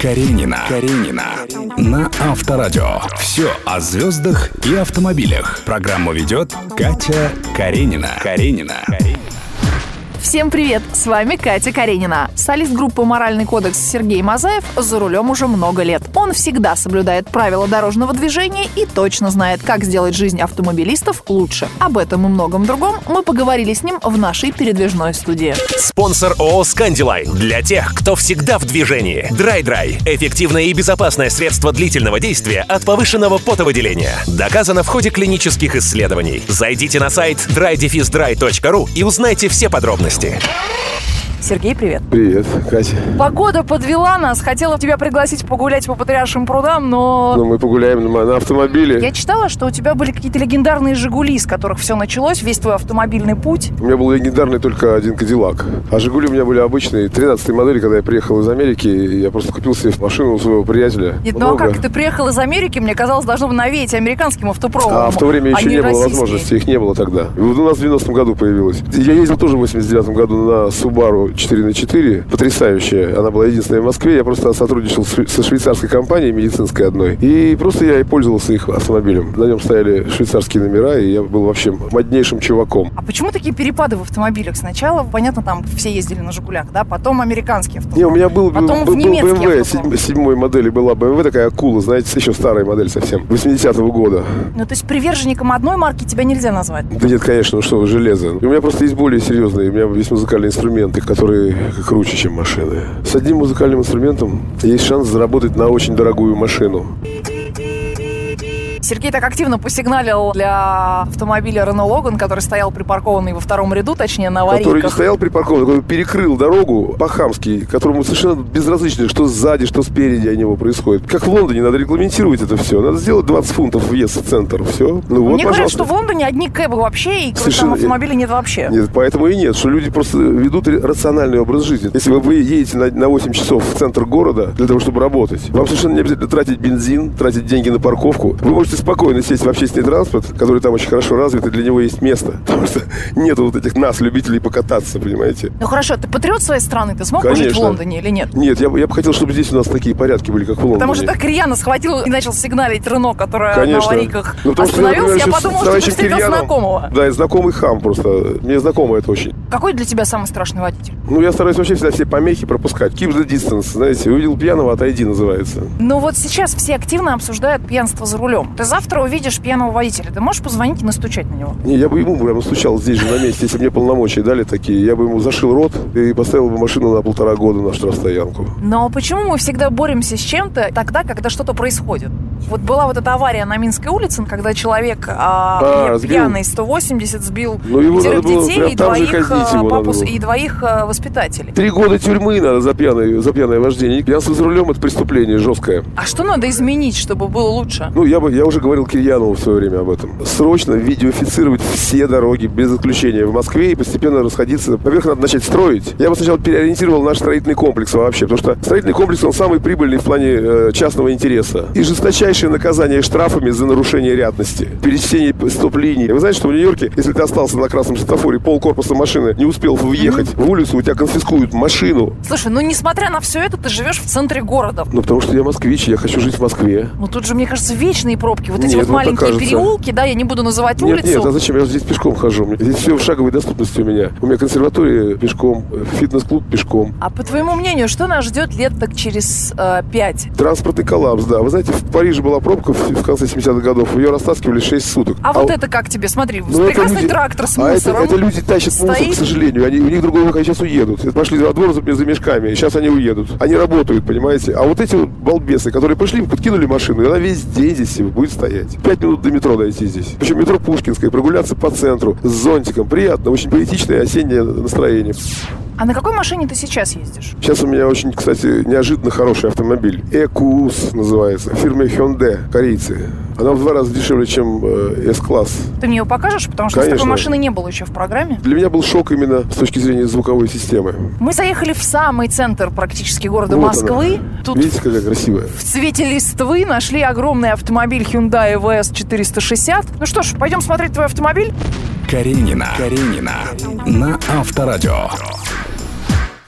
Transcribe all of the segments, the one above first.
Каренина. Каренина. На Авторадио. Все о звездах и автомобилях. Программу ведет Катя Каренина. Каренина. Всем привет! С вами Катя Каренина. Солист группы «Моральный кодекс» Сергей Мазаев за рулем уже много лет. Он всегда соблюдает правила дорожного движения и точно знает, как сделать жизнь автомобилистов лучше. Об этом и многом другом мы поговорили с ним в нашей передвижной студии. Спонсор ООО «Скандилайн». Для тех, кто всегда в движении. Драй-драй. Эффективное и безопасное средство длительного действия от повышенного потовыделения. Доказано в ходе клинических исследований. Зайдите на сайт drydefisdry.ru и узнайте все подробности новости. Сергей, привет. Привет, Катя. Погода подвела нас. Хотела тебя пригласить погулять по Патриаршим прудам, но... Ну, мы погуляем на, на автомобиле. Я читала, что у тебя были какие-то легендарные «Жигули», с которых все началось, весь твой автомобильный путь. У меня был легендарный только один «Кадиллак». А «Жигули» у меня были обычные. 13-й модели, когда я приехал из Америки, я просто купил себе машину у своего приятеля. Нет, ну а как? Ты приехал из Америки, мне казалось, должно бы навеять американским автопромом. А в то время а еще не было возможности, их не было тогда. У нас в 90-м году появилась. Я ездил тоже в 89 году на Subaru 4 на 4 потрясающая. Она была единственная в Москве. Я просто сотрудничал со швейцарской компанией медицинской одной. И просто я и пользовался их автомобилем. На нем стояли швейцарские номера, и я был вообще моднейшим чуваком. А почему такие перепады в автомобилях? Сначала, понятно, там все ездили на «Жигулях», да? Потом американские автомобили. Не, у меня был, Потом был, был немецкие BMW, седьмой модели была BMW, такая акула, знаете, еще старая модель совсем, 80-го года. Ну, то есть приверженником одной марки тебя нельзя назвать. Да нет, конечно, ну что вы, железо. У меня просто есть более серьезные, у меня есть музыкальные инструменты, которые круче, чем машины. С одним музыкальным инструментом есть шанс заработать на очень дорогую машину. Сергей так активно посигналил для автомобиля Renault Logan, который стоял припаркованный во втором ряду, точнее, на Который не аварийках. стоял припаркован, который перекрыл дорогу по-хамски, которому совершенно безразлично, что сзади, что спереди от него происходит. Как в Лондоне, надо регламентировать это все. Надо сделать 20 фунтов въезд в центр. Все. Ну вот, Мне говорят, пожалуйста. что в Лондоне одни кэбы вообще, и Совершенно- автомобилей нет вообще. Нет, поэтому и нет, что люди просто ведут ра- рациональный образ жизни. Если вы- вы едете на, на 8 часов в центр города для того, чтобы работать, вам совершенно не обязательно тратить бензин, тратить деньги на парковку. Вы можете спокойно сесть в общественный транспорт, который там очень хорошо развит, и для него есть место. Потому что нет вот этих нас, любителей покататься, понимаете? Ну хорошо, ты патриот своей страны, ты смог бы жить в Конечно. Лондоне или нет? Нет, я, бы- я бы хотел, чтобы здесь у нас такие порядки были, как в Лондоне. Потому что так рьяно схватил и начал сигналить Рено, которая Конечно. на аварийках Ну, потому что, остановился, например, я подумал, что ты встретил Кирьяновым- знакомого. Да, и знакомый хам просто. Мне знакомо это очень. Какой для тебя самый страшный водитель? Ну, я стараюсь вообще всегда все помехи пропускать. Keep the distance, знаете. Увидел пьяного, отойди, называется. Ну вот сейчас все активно обсуждают пьянство за рулем. Ты завтра увидишь пьяного водителя, ты можешь позвонить и настучать на него? Не, я бы ему прямо стучал здесь же на месте, если мне полномочия дали такие. Я бы ему зашил рот и поставил бы машину на полтора года на штрафстоянку. Но почему мы всегда боремся с чем-то тогда, когда что-то происходит? Вот была вот эта авария на Минской улице, когда человек а, А, пьяный 180 сбил Ну, его пятерых детей прям и двоих, казнить а, его надо папу с- было. и двоих а, воспитателей. Три года тюрьмы надо за пьяное, за пьяное вождение. Пьянство за рулем – это преступление жесткое. А что надо изменить, чтобы было лучше? Ну, я, бы, я уже говорил Кирьянову в свое время об этом. Срочно видеофицировать все дороги без исключения в Москве и постепенно расходиться. Во-первых, надо начать строить. Я бы сначала переориентировал наш строительный комплекс вообще, потому что строительный комплекс, он самый прибыльный в плане э, частного интереса. И жесточайшее наказание штрафами за нарушение рядности, пересечение стоп-линий. Вы знаете, что в Нью-Йорке, если ты остался на красном светофоре, пол корпуса машины не успел въехать в улицу, у тебя конфискуют машину. Слушай, ну несмотря на все это, ты живешь в центре города. Ну, потому что я москвич, я хочу жить в Москве. Ну тут же, мне кажется, вечные пробки. Вот эти Нет, вот ну, маленькие переулки, да, я не буду называть Нет, улицу. нет, а зачем? Я же здесь пешком хожу. Здесь все в шаговой доступности у меня. У меня консерватория пешком, э, фитнес-клуб пешком. А по твоему мнению, что нас ждет лет так через э, пять? Транспортный коллапс, да. Вы знаете, в Париже была пробка в, конце 70-х годов. Ее растаскивали 6 суток. А, вот у- это как тебе? Смотри, ну, прекрасный люди- трактор с А это, мусором. это люди тащат мусор, стоит. к сожалению. Они, у них другой выход, сейчас уедут. Это Пошли во двор за, за мешками, сейчас они уедут. Они работают, понимаете? А вот эти вот балбесы, которые пришли, подкинули машину, и она весь день здесь будет стоять. Пять минут до метро дойти здесь. Причем метро Пушкинское, прогуляться по центру с зонтиком. Приятно, очень поэтичное осеннее настроение. А на какой машине ты сейчас ездишь? Сейчас у меня очень, кстати, неожиданно хороший автомобиль. Экус называется. Фирмы Hyundai, корейцы. Она в два раза дешевле, чем э, S-класс. Ты мне ее покажешь? Потому что Конечно. такой машины не было еще в программе. Для меня был шок именно с точки зрения звуковой системы. Мы заехали в самый центр практически города Вот Москвы. она. Тут Видите, какая красивая? в цвете листвы нашли огромный автомобиль Hyundai EVS 460. Ну что ж, пойдем смотреть твой автомобиль? Каренина. Каренина. На Авторадио.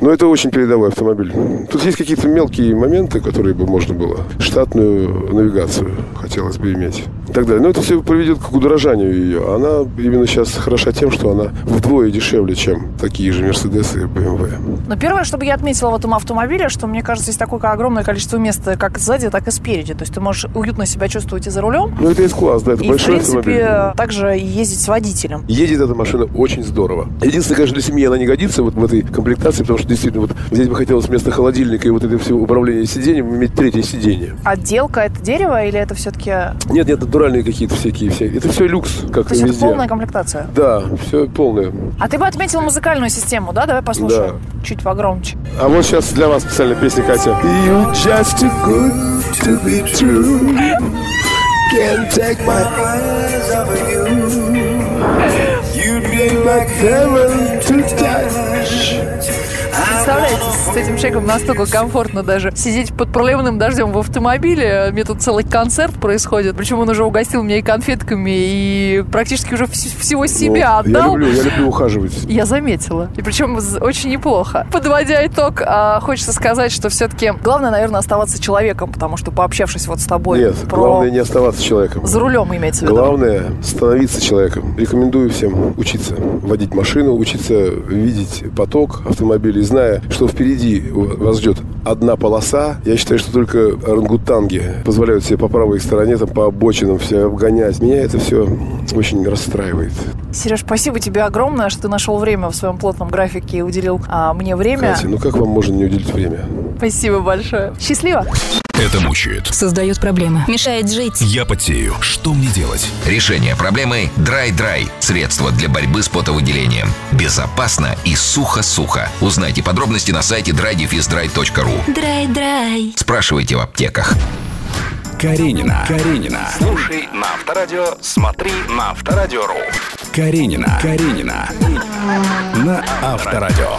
Но это очень передовой автомобиль. Тут есть какие-то мелкие моменты, которые бы можно было. Штатную навигацию хотелось бы иметь. И так далее. Но это все приведет к удорожанию ее. Она именно сейчас хороша тем, что она вдвое дешевле, чем такие же Мерседесы и BMW. Но первое, чтобы я отметила в этом автомобиле, что мне кажется, здесь такое огромное количество места как сзади, так и спереди. То есть ты можешь уютно себя чувствовать и за рулем. Ну, это есть класс, да, это и, большой в принципе, автомобиль. также ездить с водителем. Едет эта машина очень здорово. Единственное, конечно, для семьи она не годится вот в этой комплектации, потому что действительно вот здесь бы хотелось вместо холодильника и вот это все управление сиденьем иметь третье сиденье. Отделка это дерево или это все-таки... Нет, нет, натуральные какие-то всякие все. Это все люкс, как То есть это везде. полная комплектация? Да, все полное. А ты бы отметил музыкальную систему, да? Давай послушаем. Чуть погромче. А вот сейчас для вас специальная песня, Катя. You just too good to be true. Can't take my eyes off of you. You'd be like heaven to touch. Представляете, с этим человеком настолько комфортно даже сидеть под проливным дождем в автомобиле. Мне тут целый концерт происходит. Причем он уже угостил меня и конфетками, и практически уже вс- всего себя Ну, Я отдал. люблю, я люблю ухаживать. Я заметила. И причем очень неплохо. Подводя итог, а, хочется сказать, что все-таки главное, наверное, оставаться человеком, потому что пообщавшись вот с тобой Нет, про... главное не оставаться человеком. За рулем имеется в виду. Главное становиться человеком. Рекомендую всем учиться водить машину, учиться видеть поток автомобилей, зная, что впереди вас ждет одна полоса. Я считаю, что только орангутанги позволяют себе по правой стороне, там, по обочинам все обгонять. Меня это все очень расстраивает. Serеж, спасибо тебе огромное, что ты нашел время в своем плотном графике и уделил а, мне время. Катя, ну как вам можно не уделить время? Спасибо большое. Счастливо. Это мучает. Создает проблемы. Мешает жить. Я потею. Что мне делать? Решение проблемы Драй-Драй. Средство для борьбы с потовыделением. Безопасно и сухо-сухо. Узнайте подробности на сайте drydefisdry.ru. Драй-драй. Спрашивайте в аптеках. Каренина. Каренина. Слушай на Авторадио, смотри на Авторадио.ру. Каренина. Каренина. На Авторадио.